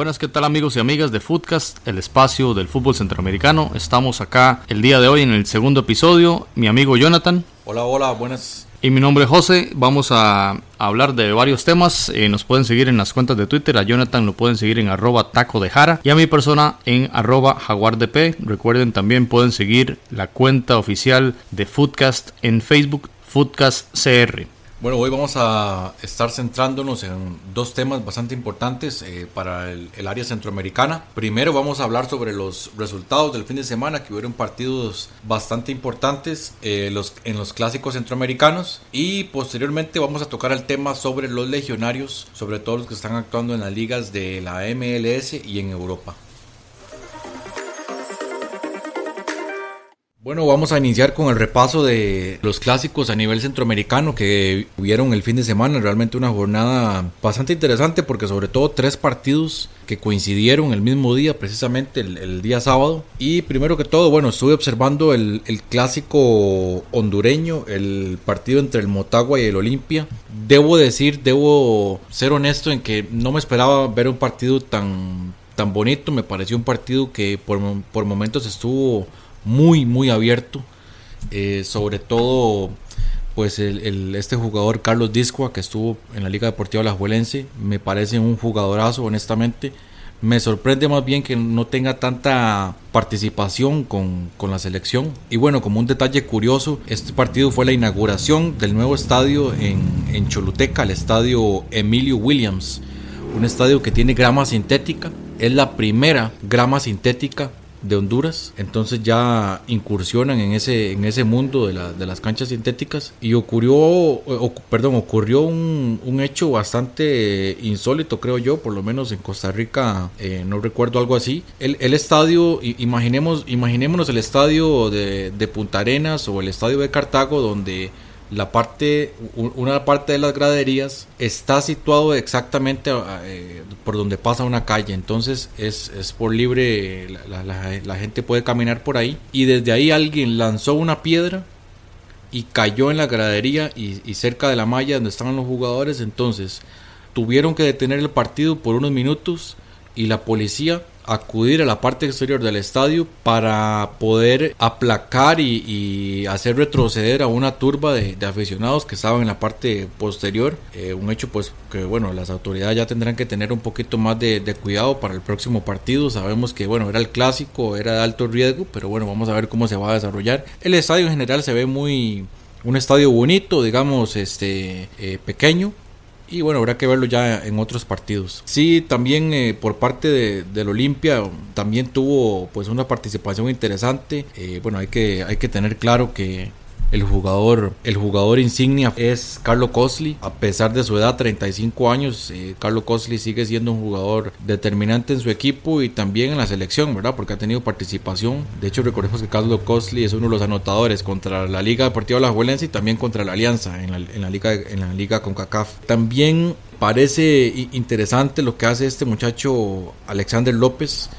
Buenas, ¿qué tal amigos y amigas de Footcast, el espacio del fútbol centroamericano? Estamos acá el día de hoy en el segundo episodio. Mi amigo Jonathan Hola, hola, buenas. y mi nombre es José. Vamos a hablar de varios temas. Eh, nos pueden seguir en las cuentas de Twitter. A Jonathan lo pueden seguir en arroba taco de jara y a mi persona en arroba jaguardp. Recuerden también pueden seguir la cuenta oficial de Footcast en Facebook, Footcast CR. Bueno, hoy vamos a estar centrándonos en dos temas bastante importantes eh, para el, área centroamericana. Primero vamos a hablar sobre los resultados del fin de semana, que hubieron partidos bastante importantes eh, en los clásicos centroamericanos. Y posteriormente vamos a tocar el tema sobre los legionarios, sobre todo los que están actuando en las ligas de la MLS y en Europa. Bueno, vamos a iniciar con el repaso de los clásicos a nivel centroamericano que hubieron el fin de semana. Realmente una jornada bastante interesante porque sobre todo tres partidos que coincidieron el mismo día, precisamente el, día sábado. Y primero que todo, bueno, estuve observando el, el clásico hondureño, el partido entre el Motagua y el Olimpia. Debo decir, debo ser honesto en que no me esperaba ver un partido tan, tan bonito. Me pareció un partido que por, por momentos estuvo muy muy abierto eh, sobre todo pues este jugador Carlos Discoa que estuvo en la Liga Deportiva Alajuelense me parece un jugadorazo honestamente me sorprende más bien que no tenga tanta participación con, con la selección. Y bueno, como un detalle curioso, este partido fue la inauguración del nuevo estadio en, en Choluteca, el estadio Emilio Williams. Un estadio que tiene grama sintética. Es la primera grama sintética de Honduras. Entonces ya incursionan en ese, en ese mundo de, de las canchas sintéticas. Y ocurrió, perdón, ocurrió un, un hecho bastante insólito, creo yo, por lo menos en Costa Rica, eh, no recuerdo algo así. El, el estadio, imaginemos, imaginémonos el estadio de, de Punta Arenas o el estadio de Cartago, donde la parte, una parte de las graderías está situado exactamente eh, por donde pasa una calle, entonces es, es por libre, la gente puede caminar por ahí. Y desde ahí alguien lanzó una piedra y cayó en la gradería y, y cerca de la malla donde estaban los jugadores, entonces tuvieron que detener el partido por unos minutos y la policía acudir a la parte exterior del estadio para poder aplacar y, y hacer retroceder a una turba de, de aficionados que estaban en la parte posterior. Eh, un hecho pues que bueno, las autoridades ya tendrán que tener un poquito más de, de cuidado para el próximo partido. Sabemos que bueno, era el clásico, era de alto riesgo, pero bueno, vamos a ver cómo se va a desarrollar. El estadio en general se ve muy... Un estadio bonito, digamos, este eh, pequeño, y bueno, habrá que verlo ya en otros partidos. Sí, también eh, por parte de, del Olimpia también tuvo pues una participación interesante. Eh, bueno, hay que, hay que tener claro que el jugador, el jugador insignia es Carlo Cosli. A pesar de su edad, 35 años, eh, Carlo Cosli sigue siendo un jugador determinante en su equipo y también en la selección, ¿verdad? Porque ha tenido participación. De hecho, recordemos que Carlo Cosli es uno de los anotadores contra la Liga Deportiva Alajuelense y también contra la Alianza en la, en la liga en la liga CONCACAF. También parece interesante lo que hace este muchacho Alexander López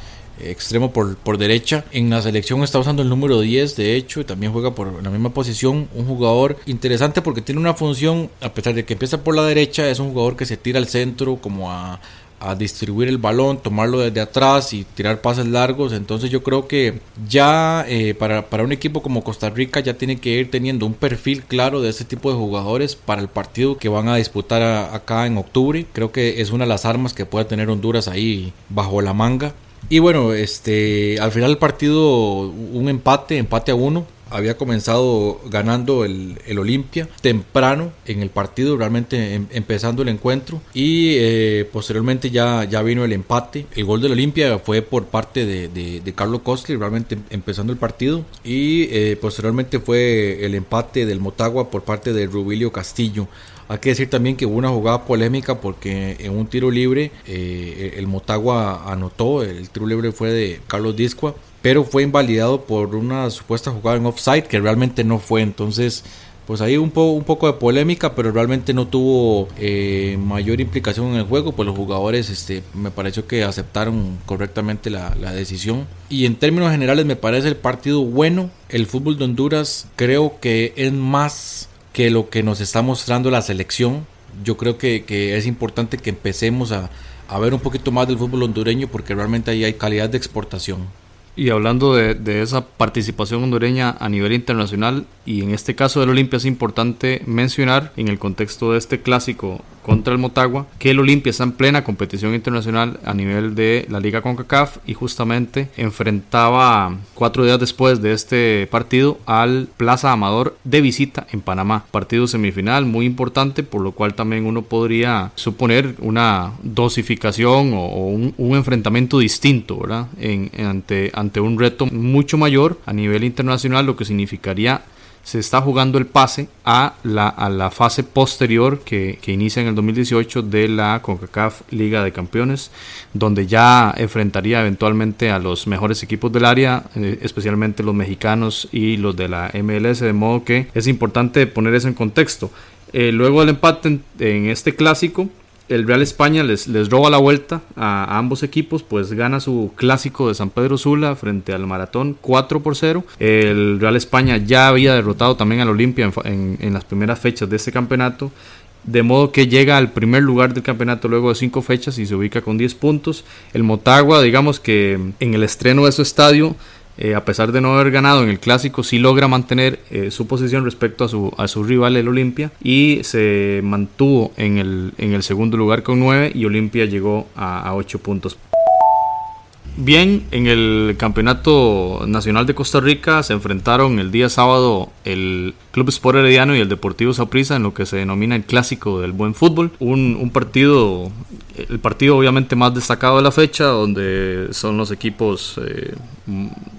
extremo por, por derecha. En la selección está usando el número 10, de hecho, y también juega por la misma posición. Un jugador interesante porque tiene una función, a pesar de que empieza por la derecha, es un jugador que se tira al centro como a, a distribuir el balón, tomarlo desde atrás y tirar pases largos. Entonces yo creo que ya eh, para, para un equipo como Costa Rica ya tiene que ir teniendo un perfil claro de ese tipo de jugadores para el partido que van a disputar acá en octubre. Creo que es una de las armas que puede tener Honduras ahí bajo la manga. Y bueno, este, al final del partido un empate, empate a uno. Había comenzado ganando el, el Olimpia temprano en el partido, realmente em- empezando el encuentro. Y eh, posteriormente ya, ya vino el empate. El gol del Olimpia fue por parte de, de, Carlos Costly, realmente em- empezando el partido. Y eh, posteriormente fue el empate del Motagua por parte de Rubilio Castillo. Hay que decir también que hubo una jugada polémica porque en un tiro libre eh, el Motagua anotó, el tiro libre fue de Carlos Discua, pero fue invalidado por una supuesta jugada en offside que realmente no fue. Entonces, pues ahí un, po un poco de polémica, pero realmente no tuvo eh, mayor implicación en el juego, pues los jugadores este, me pareció que aceptaron correctamente la, la, decisión. Y en términos generales me parece el partido bueno, el fútbol de Honduras creo que es más que lo que nos está mostrando la selección. Yo creo que, es importante que empecemos a, a ver un poquito más del fútbol hondureño porque realmente ahí hay calidad de exportación. Y hablando de, de, esa participación hondureña a nivel internacional, y en este caso del Olimpia es importante mencionar, en el contexto de este clásico contra el Motagua, que el Olimpia está en plena competición internacional a nivel de la Liga CONCACAF y justamente enfrentaba cuatro días después de este partido al Plaza Amador de visita en Panamá. Partido semifinal muy importante, por lo cual también uno podría suponer una dosificación o, un, enfrentamiento distinto, ¿verdad? En, ante, ante un reto mucho mayor a nivel internacional, lo que significaría se está jugando el pase a la, a la fase posterior que, que, inicia en el 2018 de la CONCACAF Liga de Campeones, donde ya enfrentaría eventualmente a los mejores equipos del área, eh, especialmente los mexicanos y los de la MLS, de modo que es importante poner eso en contexto. Eh, luego del empate en, en este clásico, el Real España les, les roba la vuelta a, ambos equipos, pues gana su clásico de San Pedro Sula frente al Maratón 4 por 0. El Real España ya había derrotado también al Olimpia en, en, en, las primeras fechas de este campeonato. De modo que llega al primer lugar del campeonato luego de 5 fechas y se ubica con 10 puntos. El Motagua, digamos que en el estreno de su estadio, eh, a pesar de no haber ganado en el clásico, sí logra mantener eh, su posición respecto a su, a su rival, el Olimpia, y se mantuvo en el, en el segundo lugar con 9 y Olimpia llegó a, a 8 puntos. Bien, en el Campeonato Nacional de Costa Rica se enfrentaron el día sábado el Club Sport Herediano y el Deportivo Saprissa en lo que se denomina el clásico del buen fútbol. Un, un, partido, el partido obviamente más destacado de la fecha, donde son los equipos eh,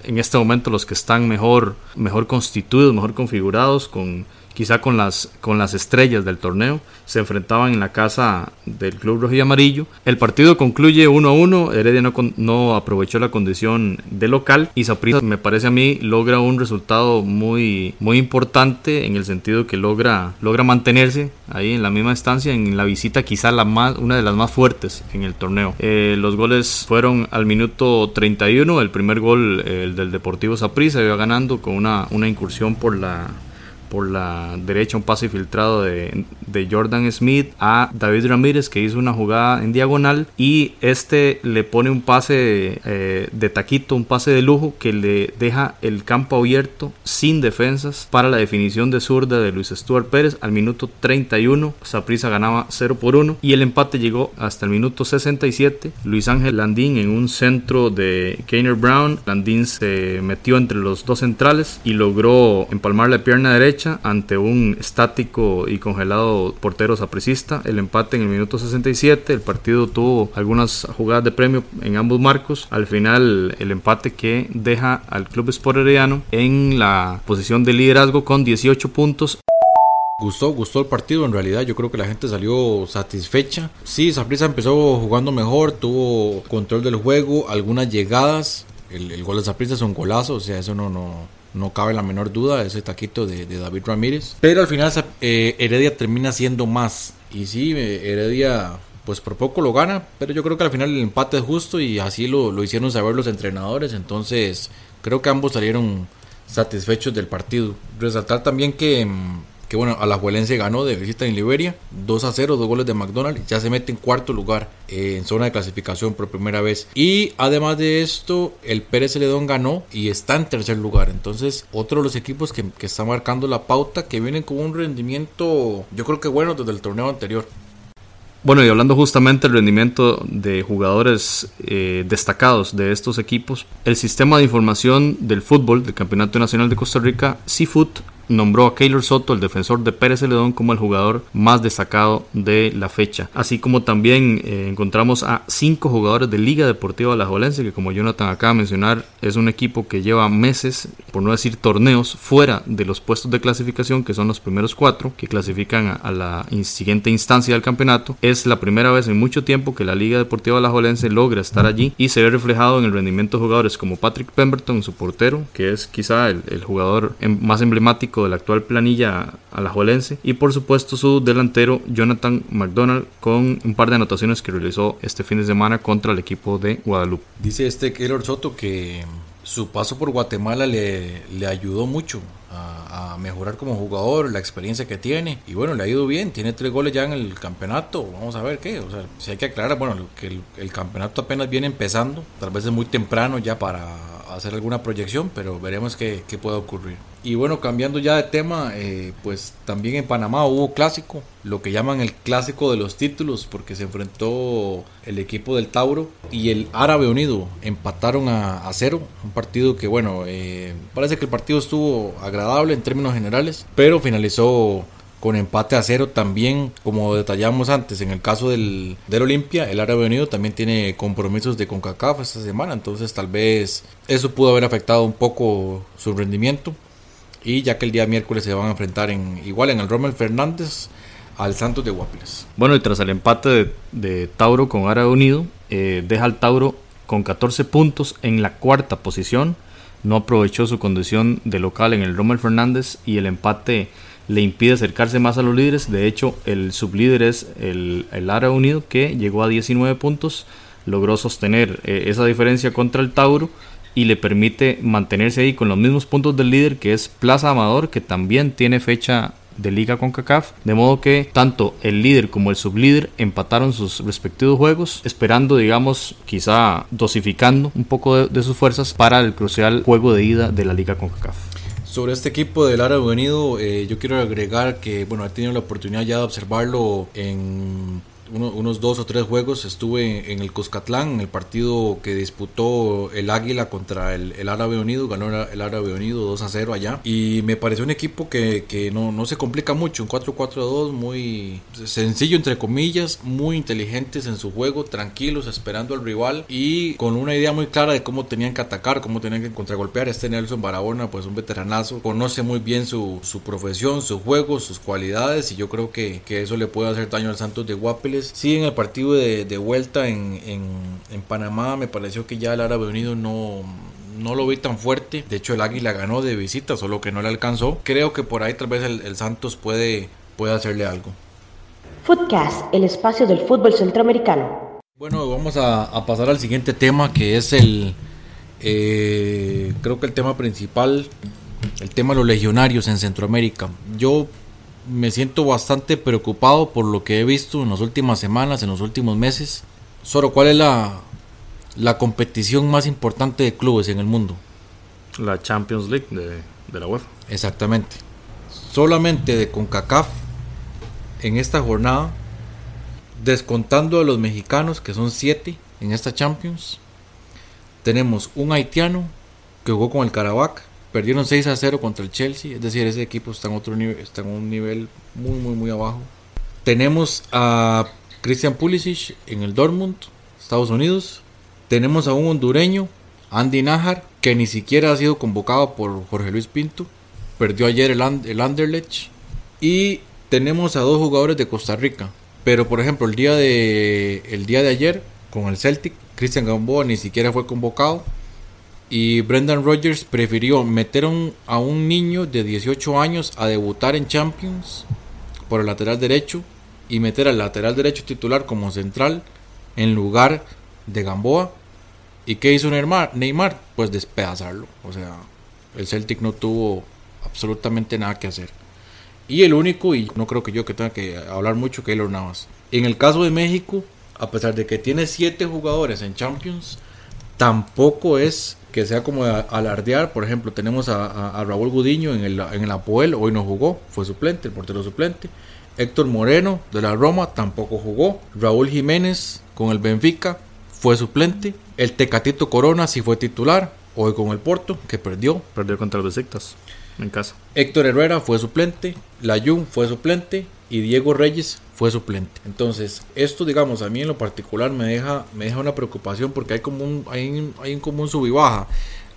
en este momento los que están mejor, mejor constituidos, mejor configurados, con quizá con las, con las estrellas del torneo, se enfrentaban en la casa del Club Rojo y Amarillo. El partido concluye 1 a 1, Heredia no, no aprovechó la condición de local y Saprissa me parece a mí logra un resultado muy, muy importante en el sentido que logra, logra mantenerse ahí en la misma estancia, en la visita quizá la más, una de las más fuertes en el torneo. Eh, los goles fueron al minuto 31, el primer gol el del Deportivo Saprissa iba ganando con una, una incursión por la por la derecha un pase filtrado de, de, Jordan Smith a David Ramírez que hizo una jugada en diagonal y este le pone un pase eh, de taquito, un pase de lujo que le deja el campo abierto sin defensas para la definición de zurda de Luis Stuart Pérez al minuto 31. Saprissa ganaba 0 por 1 y el empate llegó hasta el minuto 67. Luis Ángel Landín en un centro de Keiner Brown. Landín se metió entre los dos centrales y logró empalmar la pierna derecha ante un estático y congelado portero sapricista. El empate en el minuto 67. El partido tuvo algunas jugadas de premio en ambos marcos. Al final, el empate que deja al Club Sport Herediano en la posición de liderazgo con 18 puntos. Gustó, gustó el partido en realidad, yo creo que la gente salió satisfecha. Sí, Saprissa empezó jugando mejor, tuvo control del juego, algunas llegadas. El, el gol de Saprissa es un golazo, o sea, eso no, no, no cabe la menor duda, ese taquito de, David Ramírez. Pero al final eh, Heredia termina siendo más. Y sí, Heredia pues por poco lo gana, pero yo creo que al final el empate es justo y así lo, lo hicieron saber los entrenadores. Entonces creo que ambos salieron satisfechos del partido. Resaltar también que que bueno, Alajuelense ganó de visita en Liberia, 2 a 0, dos goles de McDonald's, ya se mete en cuarto lugar eh, en zona de clasificación por primera vez. Y además de esto, el Pérez Celedón ganó y está en tercer lugar. Entonces, otro de los equipos que, está marcando la pauta, que vienen con un rendimiento, yo creo que bueno, desde el torneo anterior. Bueno, y hablando justamente del rendimiento de jugadores eh, destacados de estos equipos, el sistema de información del fútbol del Campeonato Nacional de Costa Rica, Seafood, nombró a Keylor Soto, el defensor de Pérez Celedón, como el jugador más destacado de la fecha. Así como también eh, encontramos a cinco jugadores de Liga Deportiva Alajuelense, que como Jonathan acaba de mencionar, es un equipo que lleva meses, por no decir torneos, fuera de los puestos de clasificación, que son los primeros cuatro que clasifican a, la siguiente instancia del campeonato. Es la primera vez en mucho tiempo que la Liga Deportiva Alajuelense logra estar allí y se ve reflejado en el rendimiento de jugadores como Patrick Pemberton, su portero, que es quizá el, el jugador em, más emblemático de la actual planilla alajuelense, y por supuesto su delantero Jonathan McDonald con un par de anotaciones que realizó este fin de semana contra el equipo de Guadalupe. Dice este Keylor Soto que su paso por Guatemala le, le ayudó mucho a, mejorar como jugador, la experiencia que tiene. Y bueno, le ha ido bien, tiene tres goles ya en el campeonato. Vamos a ver qué. O sea, si hay que aclarar, bueno, que el, campeonato apenas viene empezando. Tal vez es muy temprano ya para hacer alguna proyección, pero veremos qué, qué puede ocurrir. Y bueno, cambiando ya de tema, eh, pues también en Panamá hubo clásico, lo que llaman el clásico de los títulos, porque se enfrentó el equipo del Tauro y el Árabe Unido, empataron a, cero, un partido que bueno, eh, parece que el partido estuvo agradable en términos generales, pero finalizó con empate a cero también, como detallamos antes, en el caso del, del Olimpia, el Árabe Unido también tiene compromisos de CONCACAF esta semana, entonces tal vez eso pudo haber afectado un poco su rendimiento. Y ya que el día miércoles se van a enfrentar en igual en el Rommel Fernández al Santos de Guapiles. Bueno, y tras el empate de, Tauro con Árabe Unido, eh, deja al Tauro con 14 puntos en la cuarta posición. No aprovechó su condición de local en el Rommel Fernández y el empate le impide acercarse más a los líderes. De hecho, el sublíder es el, el Unido que llegó a 19 puntos, logró sostener eh, esa diferencia contra el Tauro y le permite mantenerse ahí con los mismos puntos del líder que es Plaza Amador, que también tiene fecha de liga con CACAF, de modo que tanto el líder como el sublíder empataron sus respectivos juegos, esperando, digamos, quizá dosificando un poco de, sus fuerzas para el crucial juego de ida de la liga con CACAF. Sobre este equipo del Árabe Unido, eh, yo quiero agregar que, bueno, he tenido la oportunidad ya de observarlo en unos dos o tres juegos estuve en el Cuscatlán, en el partido que disputó el Águila contra el, el Árabe Unido, ganó el Árabe Unido 2 a 0 allá. Y me pareció un equipo que, que no, no, se complica mucho, un 4-4-2 muy sencillo entre comillas, muy inteligentes en su juego, tranquilos, esperando al rival y con una idea muy clara de cómo tenían que atacar, cómo tenían que contragolpear. Este Nelson Barahona, pues un veteranazo, conoce muy bien su, su profesión, su juego, sus cualidades y yo creo que, que eso le puede hacer daño al Santos de Sí, en el partido de, vuelta en, Panamá me pareció que ya el Árabe Unido no, no lo vi tan fuerte. De hecho, el Águila ganó de visita, solo que no le alcanzó. Creo que por ahí tal vez el, Santos puede, puede hacerle algo. Footcast, el espacio del fútbol centroamericano. Bueno, vamos a, pasar al siguiente tema que es el, eh, creo que el tema principal, el tema de los legionarios en Centroamérica. Yo me siento bastante preocupado por lo que he visto en las últimas semanas, en los últimos meses. Solo, ¿cuál es la, la competición más importante de clubes en el mundo? La Champions League de, de la UEFA. Exactamente. Solamente de CONCACAF en esta jornada, descontando a los mexicanos, que son siete en esta Champions, tenemos un haitiano que jugó con el Caravaca, Perdieron 6 a 0 contra el Chelsea, es decir, ese equipo está en otro nivel, está en un nivel muy muy muy abajo. Tenemos a Christian Pulisic en el Dortmund, Estados Unidos. Tenemos a un hondureño, Andy Najar, que ni siquiera ha sido convocado por Jorge Luis Pinto. Perdió ayer el, el Anderlecht. Y tenemos a dos jugadores de Costa Rica. Pero por ejemplo, el día de, el día de ayer con el Celtic, Christian Gamboa ni siquiera fue convocado y Brendan Rodgers prefirió meter a un niño de 18 años a debutar en Champions por el lateral derecho y meter al lateral derecho titular como central en lugar de Gamboa. ¿Y qué hizo Neymar? Neymar? Pues despedazarlo. O sea, el Celtic no tuvo absolutamente nada que hacer. Y el único, y no creo que yo que tenga que hablar mucho, Keylor Navas. En el caso de México, a pesar de que tiene 7 jugadores en Champions, tampoco es que sea como alardear. Por ejemplo, tenemos a, Raúl Gudiño en el, en el Apoel, hoy no jugó, fue suplente, el portero suplente. Héctor Moreno de la Roma tampoco jugó. Raúl Jiménez con el Benfica fue suplente. El Tecatito Corona sí fue titular, hoy con el Porto, que perdió. Perdió contra los Besiktas. en casa. Héctor Herrera fue suplente, Layun fue suplente y Diego Reyes fue suplente. Entonces, esto, digamos, a mí en lo particular me deja, me deja una preocupación porque hay como un, hay, hay un común sub y baja.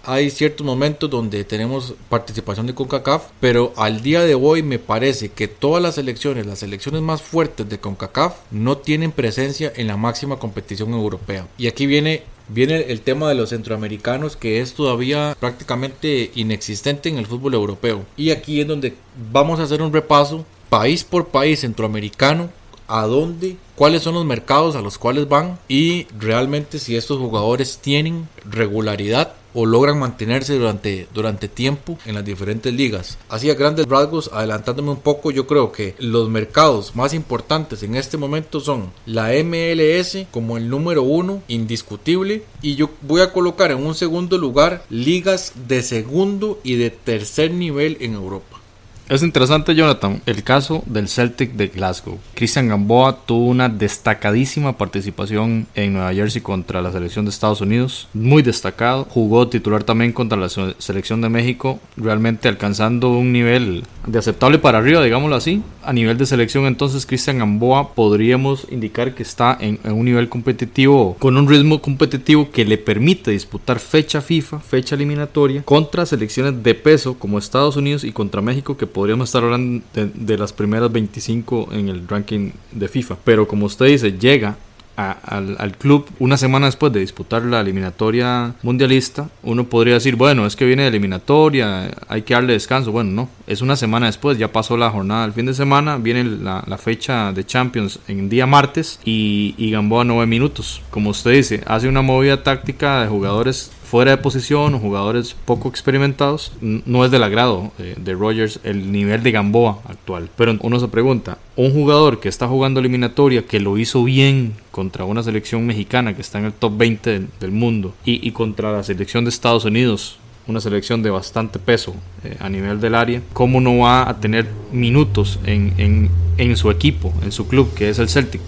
Hay ciertos momentos donde tenemos participación de CONCACAF, pero al día de hoy me parece que todas las selecciones, las selecciones más fuertes de CONCACAF, no tienen presencia en la máxima competición europea. Y aquí viene Viene el tema de los centroamericanos que es todavía prácticamente inexistente en el fútbol europeo. Y aquí es donde vamos a hacer un repaso país por país centroamericano a dónde, cuáles son los mercados a los cuales van y realmente si estos jugadores tienen regularidad o logran mantenerse durante, durante tiempo en las diferentes ligas. Así a grandes rasgos, adelantándome un poco, yo creo que los mercados más importantes en este momento son la MLS como el número uno, indiscutible, y yo voy a colocar en un segundo lugar ligas de segundo y de tercer nivel en Europa. Es interesante, Jonathan, el caso del Celtic de Glasgow. Christian Gamboa tuvo una destacadísima participación en Nueva Jersey contra la selección de Estados Unidos, muy destacado. Jugó titular también contra la selección de México, realmente alcanzando un nivel de aceptable para arriba, digámoslo así. A nivel de selección, entonces, Christian Gamboa podríamos indicar que está en, en un nivel competitivo, con un ritmo competitivo que le permite disputar fecha FIFA, fecha eliminatoria, contra selecciones de peso como Estados Unidos y contra México que podríamos estar hablando de, las primeras 25 en el ranking de FIFA. Pero como usted dice, llega al, club una semana después de disputar la eliminatoria mundialista, uno podría decir, bueno, es que viene de eliminatoria, hay que darle descanso. Bueno, no, es una semana después, ya pasó la jornada del fin de semana, viene la, fecha de Champions en día martes y, y Gamboa nueve minutos. Como usted dice, hace una movida táctica de jugadores fuera de posición o jugadores poco experimentados, no es del agrado eh, de Rogers el nivel de Gamboa actual. Pero uno se pregunta, un jugador que está jugando eliminatoria, que lo hizo bien contra una selección mexicana que está en el top 20 del, mundo y, contra la selección de Estados Unidos, una selección de bastante peso eh, a nivel del área, ¿cómo no va a tener minutos en, su equipo, en su club, que es el Celtic?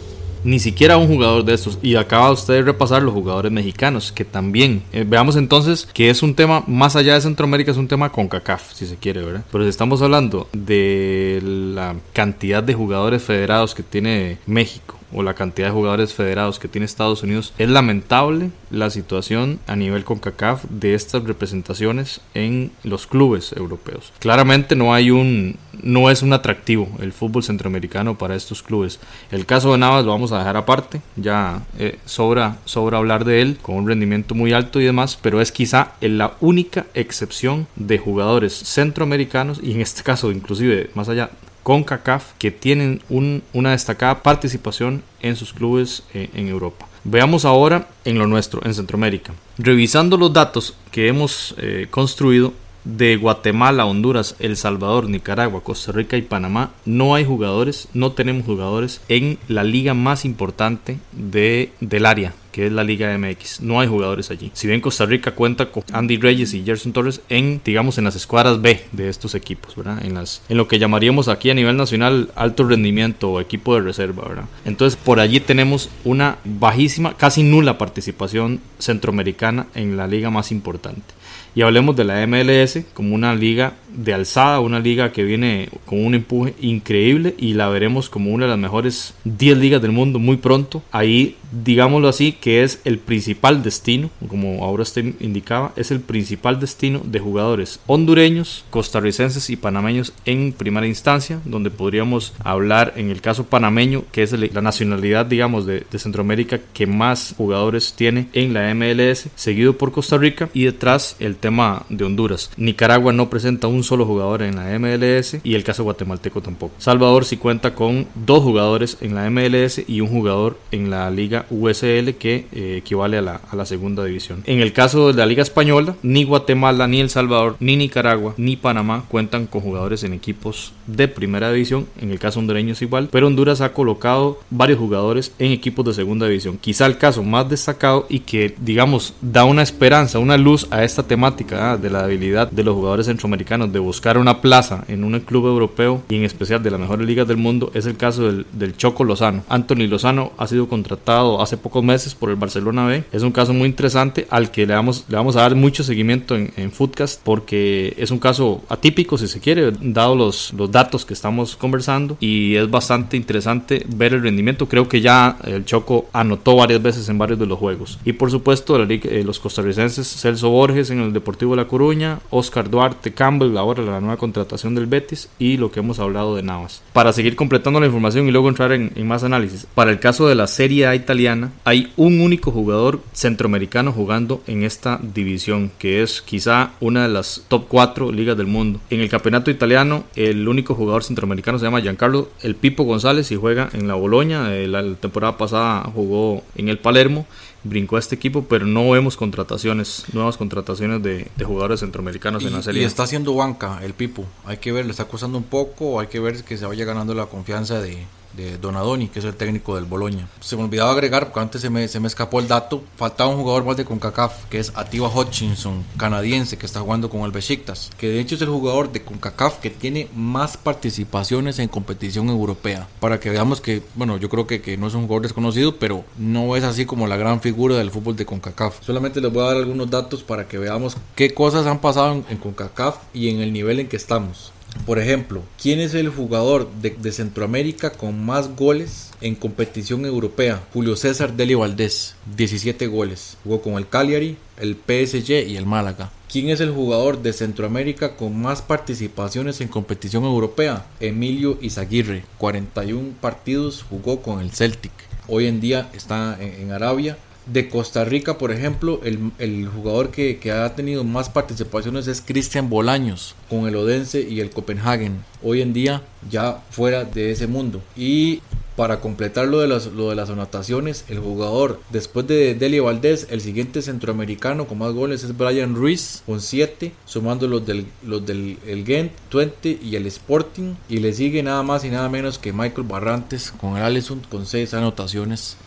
Ni siquiera un jugador de estos. Y acaba usted de repasar los jugadores mexicanos, que también. Eh, veamos entonces que es un tema más allá de Centroamérica, es un tema con CACAF, si se quiere, ¿verdad? Pero si estamos hablando de la cantidad de jugadores federados que tiene México o la cantidad de jugadores federados que tiene Estados Unidos, es lamentable la situación a nivel CONCACAF de estas representaciones en los clubes europeos. Claramente no hay un no es un atractivo el fútbol centroamericano para estos clubes. El caso de Navas lo vamos a dejar aparte, ya eh, sobra sobra hablar de él con un rendimiento muy alto y demás, pero es quizá la única excepción de jugadores centroamericanos y en este caso inclusive más allá con CACAF que tienen una destacada participación en sus clubes eh, en Europa. Veamos ahora en lo nuestro, en Centroamérica. Revisando los datos que hemos eh, construido de Guatemala, Honduras, El Salvador, Nicaragua, Costa Rica y Panamá, no hay jugadores, no tenemos jugadores en la liga más importante de, del área que es la Liga MX. No hay jugadores allí. Si bien Costa Rica cuenta con Andy Reyes y Gerson Torres en, digamos, en las escuadras B de estos equipos, ¿verdad? En, las, en lo que llamaríamos aquí a nivel nacional alto rendimiento o equipo de reserva, ¿verdad? Entonces por allí tenemos una bajísima, casi nula participación centroamericana en la liga más importante y hablemos de la MLS como una liga de alzada, una liga que viene con un empuje increíble y la veremos como una de las mejores 10 ligas del mundo muy pronto. Ahí, digámoslo así, que es el principal destino, como ahora usted indicaba, es el principal destino de jugadores hondureños, costarricenses y panameños en primera instancia, donde podríamos hablar en el caso panameño, que es la nacionalidad, digamos, de, Centroamérica que más jugadores tiene en la MLS, seguido por Costa Rica y detrás el tema de Honduras. Nicaragua no presenta un solo jugador en la MLS y el caso guatemalteco tampoco. Salvador sí cuenta con dos jugadores en la MLS y un jugador en la liga USL que eh, equivale a la, a la segunda división. En el caso de la liga española, ni Guatemala, ni El Salvador, ni Nicaragua, ni Panamá cuentan con jugadores en equipos de primera división. En el caso hondureño es igual, pero Honduras ha colocado varios jugadores en equipos de segunda división. Quizá el caso más destacado y que digamos da una esperanza, una luz a esta temática ¿ah? de la habilidad de los jugadores centroamericanos de buscar una plaza en un club europeo y en especial de las mejores ligas del mundo es el caso del, Choco Lozano. Anthony Lozano ha sido contratado fichado hace pocos meses por el Barcelona B. Es un caso muy interesante al que le vamos, le vamos a dar mucho seguimiento en, en Foodcast porque es un caso atípico, si se quiere, dado los, los datos que estamos conversando y es bastante interesante ver el rendimiento. Creo que ya el Choco anotó varias veces en varios de los juegos. Y por supuesto, eh, los costarricenses Celso Borges en el Deportivo de La Coruña, Oscar Duarte Campbell, ahora la nueva contratación del Betis y lo que hemos hablado de Navas. Para seguir completando la información y luego entrar en, en más análisis, para el caso de la Serie A italiana, hay un único jugador centroamericano jugando en esta división, que es quizá una de las top 4 ligas del mundo. En el campeonato italiano, el único jugador centroamericano se llama Giancarlo El Pipo González y juega en la Boloña. Eh, la, la temporada pasada jugó en el Palermo brincó a este equipo, pero no vemos contrataciones, nuevas contrataciones de, de jugadores centroamericanos y, en la serie. Y está haciendo banca el Pipo. Hay que ver, le está costando un poco, hay que ver que se vaya ganando la confianza de, de Donadoni, que es el técnico del Boloña. Se me olvidaba agregar, porque antes se me, se me escapó el dato, faltaba un jugador más de CONCACAF, que es Ativa Hutchinson, canadiense, que está jugando con el Besiktas, que de hecho es el jugador de CONCACAF que tiene más participaciones en competición europea. Para que veamos que, bueno, yo creo que, que no es un jugador desconocido, pero no es así como la gran figura del fútbol de CONCACAF. Solamente les voy a dar algunos datos para que veamos qué cosas han pasado en, en CONCACAF y en el nivel en que estamos. Por ejemplo, ¿quién es el jugador de, Centroamérica con más goles en competición europea? Julio César Deli Valdés, 17 goles. Jugó con el Cagliari, el PSG y el Málaga. ¿Quién es el jugador de Centroamérica con más participaciones en competición europea? Emilio Izaguirre, 41 partidos jugó con el Celtic. Hoy en día está en Arabia de Costa Rica, por ejemplo, el, el jugador que, que, ha tenido más participaciones es Cristian Bolaños con el Odense y el Copenhagen. Hoy en día ya fuera de ese mundo. Y para completar lo de, las, lo de las anotaciones, el jugador después de Deli Valdés, el siguiente centroamericano con más goles es Brian Ruiz con 7, sumando los del, los del el Gent, 20 y el Sporting. Y le sigue nada más y nada menos que Michael Barrantes con el Allison con 6 anotaciones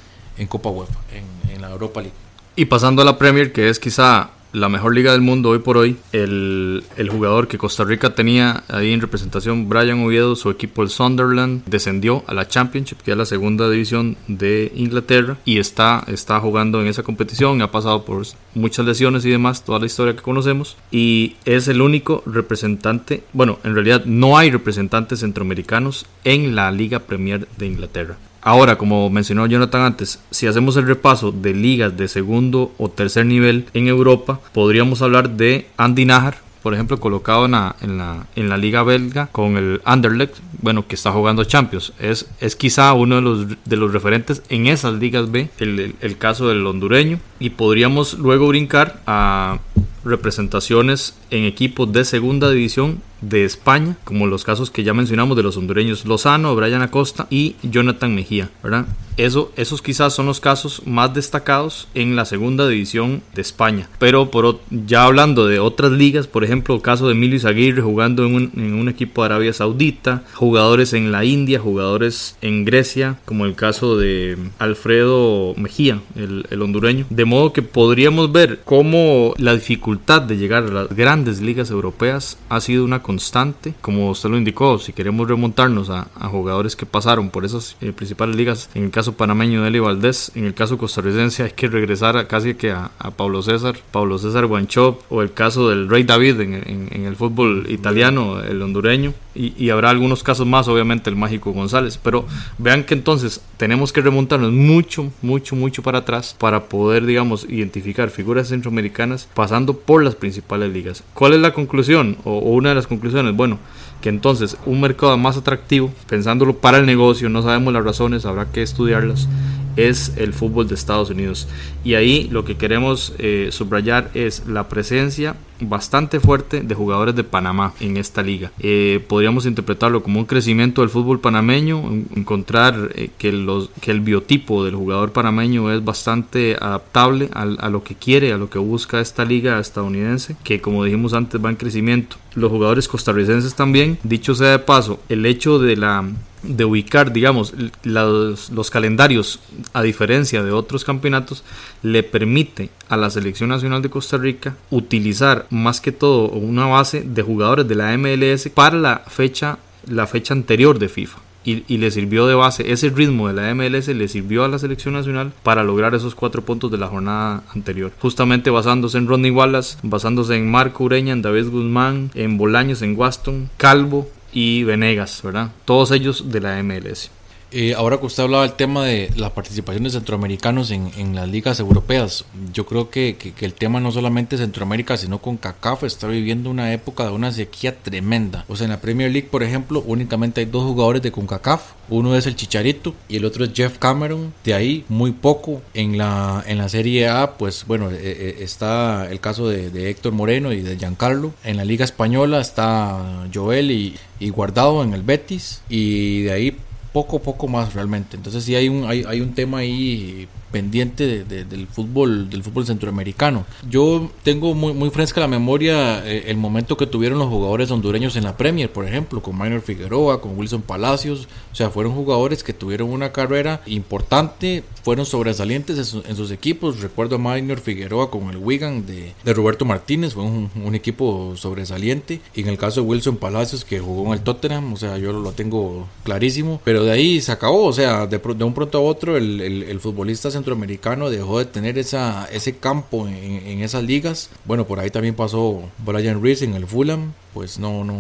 en Copa UEFA, en, en, la Europa League. Y pasando a la Premier, que es quizá la mejor liga del mundo hoy por hoy, el, el, jugador que Costa Rica tenía ahí en representación, Brian Oviedo, su equipo el Sunderland, descendió a la Championship, que es la segunda división de Inglaterra, y está, está jugando en esa competición, ha pasado por muchas lesiones y demás, toda la historia que conocemos, y es el único representante, bueno, en realidad no hay representantes centroamericanos en la Liga Premier de Inglaterra. Ahora, como mencionó Jonathan antes, si hacemos el repaso de ligas de segundo o tercer nivel en Europa, podríamos hablar de Andy Najar, por ejemplo, colocado en la, en la, en la liga belga con el Anderlecht, bueno, que está jugando Champions. Es, es quizá uno de los, de los referentes en esas ligas B, el, el, el caso del hondureño. Y podríamos luego brincar a representaciones en equipos de segunda división de España, como los casos que ya mencionamos de los hondureños Lozano, Brian Acosta y Jonathan Mejía, ¿verdad? Eso, esos quizás son los casos más destacados en la segunda división de España. Pero por, ya hablando de otras ligas, por ejemplo, el caso de Emilio Izaguirre jugando en un, en un equipo de Arabia Saudita, jugadores en la India, jugadores en Grecia, como el caso de Alfredo Mejía, el, el hondureño. De modo que podríamos ver cómo la dificultad de llegar a las grandes ligas europeas ha sido una constante, como usted lo indicó, si queremos remontarnos a, jugadores que pasaron por esas eh, principales ligas, en el caso panameño de Eli Valdés, en el caso costarricense hay que regresar a, casi que a, a, Pablo César, Pablo César Guanchop, o el caso del Rey David en, en, en el fútbol italiano, el hondureño, y, habrá algunos casos más, obviamente el mágico González, pero vean que entonces tenemos que remontarnos mucho, mucho, mucho para atrás para poder, digamos, identificar figuras centroamericanas pasando por las principales ligas. ¿Cuál es la conclusión o, o una de las conclusiones? Bueno, que entonces un mercado más atractivo, pensándolo para el negocio, no sabemos las razones, habrá que estudiarlas, es el fútbol de Estados Unidos. Y ahí lo que queremos eh, subrayar es la presencia bastante fuerte de jugadores de Panamá en esta liga. Eh, podríamos interpretarlo como un crecimiento del fútbol panameño, encontrar eh, que, los, que el biotipo del jugador panameño es bastante adaptable a, a, lo que quiere, a lo que busca esta liga estadounidense, que como dijimos antes va en crecimiento. Los jugadores costarricenses también, dicho sea de paso, el hecho de la de ubicar, digamos, los, calendarios a diferencia de otros campeonatos, le permite a la Selección Nacional de Costa Rica utilizar más que todo una base de jugadores de la MLS para la fecha, la fecha anterior de FIFA. y, y, le sirvió de base. Ese ritmo de la MLS le sirvió a la selección nacional para lograr esos cuatro puntos de la jornada anterior. Justamente basándose en Rodney Wallace, basándose en Marco Ureña, en David Guzmán, en Bolaños, en Waston, Calvo y Venegas, ¿verdad? Todos ellos de la MLS. Eh, ahora que usted hablaba del tema de la participación de centroamericanos en, en las ligas europeas, yo creo que, que, el tema no solamente Centroamérica, sino con CACAF está viviendo una época de una sequía tremenda. O sea, en la Premier League, por ejemplo, únicamente hay dos jugadores de CONCACAF. Uno es el Chicharito y el otro es Jeff Cameron. De ahí, muy poco. En la, en la Serie A, pues bueno, eh, eh, está el caso de, de, Héctor Moreno y de Giancarlo. En la Liga Española está Joel y, y Guardado en el Betis. Y de ahí poco poco más realmente. Entonces sí hay un hay, hay un tema ahí pendiente de, de, del fútbol del fútbol centroamericano. Yo tengo muy, muy fresca la memoria eh, el momento que tuvieron los jugadores hondureños en la Premier, por ejemplo, con Minor Figueroa, con Wilson Palacios, o sea, fueron jugadores que tuvieron una carrera importante, fueron sobresalientes en, su, en sus equipos. Recuerdo a Minor Figueroa con el Wigan de, de Roberto Martínez, fue un, un, equipo sobresaliente. Y en el caso de Wilson Palacios, que jugó en el Tottenham, o sea, yo lo tengo clarísimo, pero de ahí se acabó, o sea, de, de un pronto a otro el, el, el futbolista centroamericano dejó de tener esa, ese campo en, en, esas ligas. Bueno, por ahí también pasó Brian Reese en el Fulham. Pues no, no,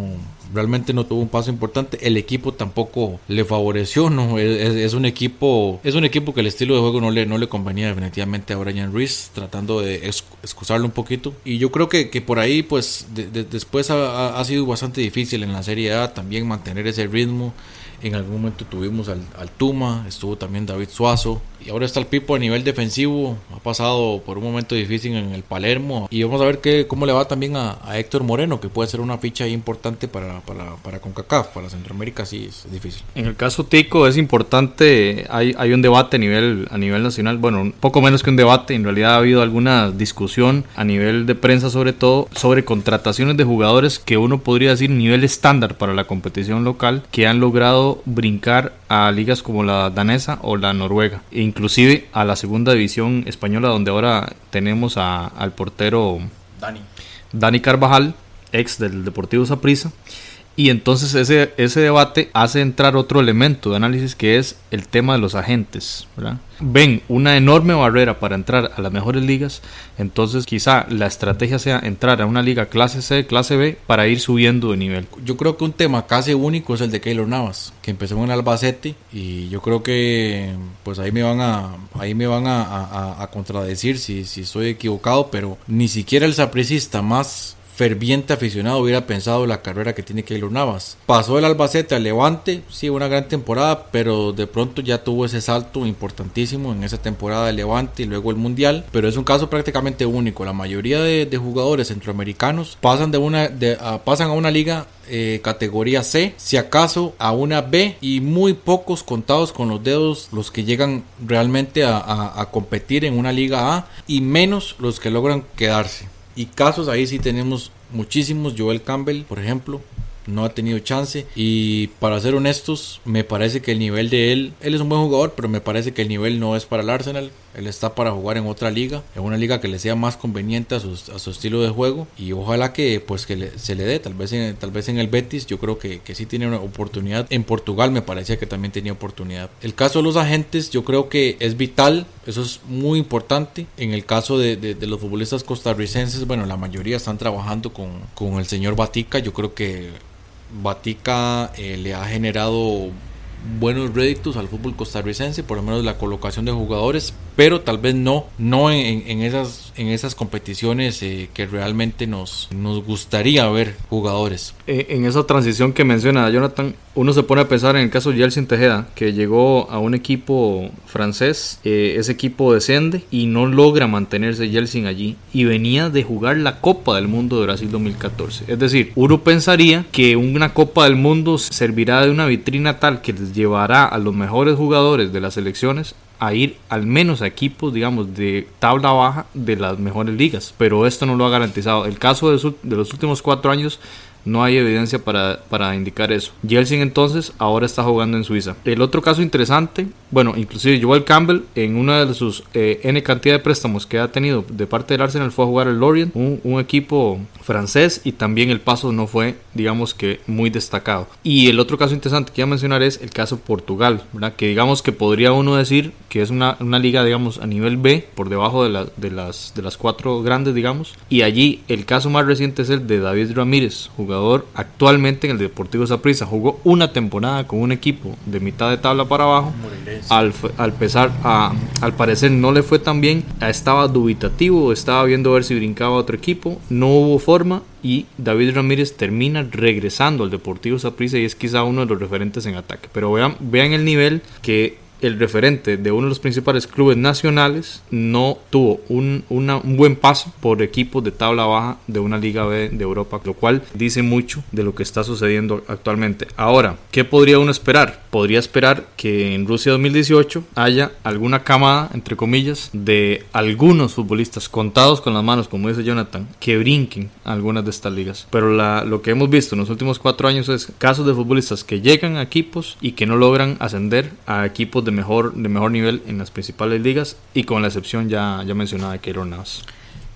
realmente no tuvo un paso importante. El equipo tampoco le favoreció, ¿no? Es, es, un equipo, es un equipo que el estilo de juego no le, no le convenía definitivamente a Brian Reese, tratando de excusarlo un poquito. Y yo creo que, que por ahí, pues, de, de, después ha, ha sido bastante difícil en la Serie A también mantener ese ritmo. En algún momento tuvimos al, Tuma, estuvo también David Suazo. Y ahora está el Pipo a nivel defensivo. Ha pasado por un momento difícil en el Palermo. Y vamos a ver qué, cómo le va también a, a Héctor Moreno, que puede ser una ficha importante para, para, para CONCACAF. Para Centroamérica sí es difícil. En el caso Tico es importante. Hay, hay un debate a nivel, a nivel nacional. Bueno, poco menos que un debate. En realidad ha habido alguna discusión a nivel de prensa, sobre todo, sobre contrataciones de jugadores que uno podría decir nivel estándar para la competición local, que han logrado brincar a ligas como la danesa o la noruega, e inclusive a la segunda división española donde ahora tenemos a, al portero Dani. Dani Carvajal, ex del Deportivo Saprissa. Y entonces ese, ese debate hace entrar otro elemento de análisis que es el tema de los agentes. Ven una enorme barrera para entrar a las mejores ligas, entonces quizá la estrategia sea entrar a una liga clase C, clase B, para ir subiendo de nivel. Yo creo que un tema casi único es el de Keylor Navas, que empezó en Albacete y yo creo que pues ahí me van a, ahí me van a, a contradecir si, si estoy equivocado, pero ni siquiera el sapricista más ferviente aficionado hubiera pensado la carrera que tiene Keylor Navas. Pasó el Albacete al Levante, sí, una gran temporada, pero de pronto ya tuvo ese salto importantísimo en esa temporada de Levante y luego el Mundial, pero es un caso prácticamente único. La mayoría de, jugadores centroamericanos pasan de una de, uh, pasan a una liga eh, categoría C, si acaso a una B y muy pocos contados con los dedos los que llegan realmente a, a, a competir en una liga A y menos los que logran quedarse. Y casos ahí sí tenemos muchísimos. Joel Campbell, por ejemplo, no ha tenido chance. Y para ser honestos, me parece que el nivel de él, él es un buen jugador, pero me parece que el nivel no es para el Arsenal. Él está para jugar en otra liga, en una liga que le sea más conveniente a su, estilo de juego. Y ojalá que pues que le, se le dé, tal vez en, tal vez en el Betis, yo creo que, que sí tiene una oportunidad. En Portugal me parecía que también tenía oportunidad. El caso de los agentes, yo creo que es vital, eso es muy importante. En el caso de, de, de los futbolistas costarricenses, bueno, la mayoría están trabajando con, con el señor Batica. Yo creo que Batica eh, le ha generado buenos réditos al fútbol costarricense, por lo menos la colocación de jugadores, pero tal vez no, no en, esas, en esas competiciones eh, que realmente nos, nos gustaría ver jugadores. Eh, en esa transición que menciona Jonathan, uno se pone a pensar en el caso de Yeltsin Tejeda, que llegó a un equipo francés, eh, ese equipo desciende y no logra mantenerse Yeltsin allí, y venía de jugar la Copa del Mundo de Brasil 2014. Es decir, uno pensaría que una Copa del Mundo servirá de una vitrina tal que les llevará a los mejores jugadores de las selecciones a ir al menos a equipos, digamos, de tabla baja de las mejores ligas. Pero esto no lo ha garantizado. El caso de, su, de los últimos cuatro años No hay evidencia para, para indicar eso. Jelsin entonces ahora está jugando en Suiza. El otro caso interesante, bueno, inclusive Joel Campbell en una de sus eh, N cantidad de préstamos que ha tenido de parte del Arsenal fue a jugar al Lorient, un, equipo francés y también el paso no fue, digamos que, muy destacado. Y el otro caso interesante que iba a mencionar es el caso Portugal, que digamos que podría uno decir que es una, una liga, digamos, a nivel B, por debajo de, la, de, las, de las cuatro grandes, digamos. Y allí el caso más reciente es el de David Ramírez, jugador actualmente en el Deportivo Saprissa. Jugó una temporada con un equipo de mitad de tabla para abajo. Al, al, pesar, a, al parecer no le fue tan bien, estaba dubitativo, estaba viendo a ver si brincaba a otro equipo, no hubo forma y David Ramírez termina regresando al Deportivo Saprissa y es quizá uno de los referentes en ataque. Pero vean, vean el nivel que el referente de uno de los principales clubes nacionales no tuvo un, un, buen paso por equipos de tabla baja de una Liga B de Europa, lo cual dice mucho de lo que está sucediendo actualmente. Ahora, ¿qué podría uno esperar? Podría esperar que en Rusia 2018 haya alguna camada, entre comillas, de algunos futbolistas contados con las manos, como dice Jonathan, que brinquen algunas de estas ligas. Pero lo que hemos visto en los últimos cuatro años es casos de futbolistas que llegan a equipos y que no logran ascender a equipos de mejor, de mejor nivel en las principales ligas y con la excepción ya, ya mencionada de Keylor Navas.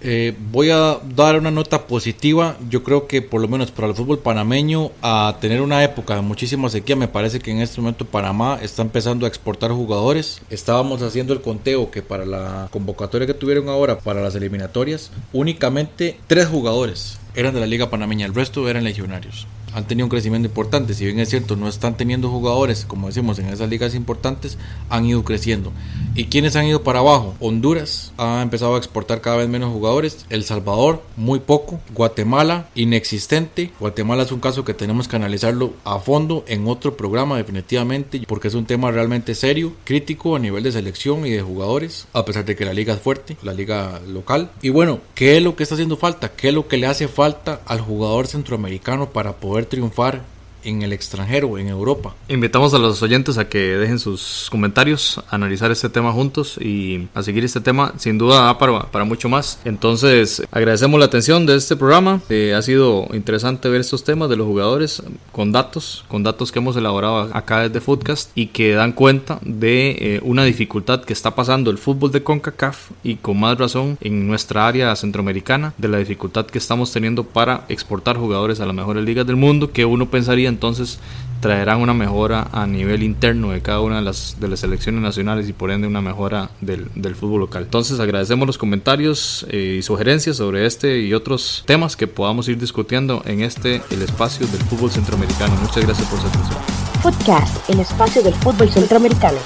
Eh, voy a dar una nota positiva. Yo creo que por lo menos para el fútbol panameño, a tener una época de muchísima sequía, me parece que en este momento Panamá está empezando a exportar jugadores. Estábamos haciendo el conteo que para la convocatoria que tuvieron ahora para las eliminatorias, únicamente tres jugadores eran de la Liga Panameña, el resto eran legionarios han tenido un crecimiento importante. Si bien es cierto, no están teniendo jugadores, como decimos, en esas ligas importantes, han ido creciendo. ¿Y quiénes han ido para abajo? Honduras ha empezado a exportar cada vez menos jugadores. El Salvador, muy poco. Guatemala, inexistente. Guatemala es un caso que tenemos que analizarlo a fondo en otro programa, definitivamente, porque es un tema realmente serio, crítico a nivel de selección y de jugadores, a pesar de que la liga es fuerte, la liga local. Y bueno, ¿qué es lo que está haciendo falta? ¿Qué es lo que le hace falta al jugador centroamericano para poder triunfar en el extranjero, en Europa. Invitamos a los oyentes a que dejen sus comentarios, a analizar este tema juntos y a seguir este tema. Sin duda da para, para mucho más. Entonces, agradecemos la atención de este programa. Eh, ha sido interesante ver estos temas de los jugadores con datos, con datos que hemos elaborado acá desde Footcast y que dan cuenta de eh, una dificultad que está pasando el fútbol de CONCACAF y con más razón en nuestra área centroamericana, de la dificultad que estamos teniendo para exportar jugadores a las mejores ligas del mundo, que uno pensaría entonces traerán una mejora a nivel interno de cada una de las, de las selecciones nacionales y por ende una mejora del, del fútbol local. Entonces agradecemos los comentarios eh, y sugerencias sobre este y otros temas que podamos ir discutiendo en este, el espacio del fútbol centroamericano. Muchas gracias por su atención. Podcast, el espacio del fútbol centroamericano.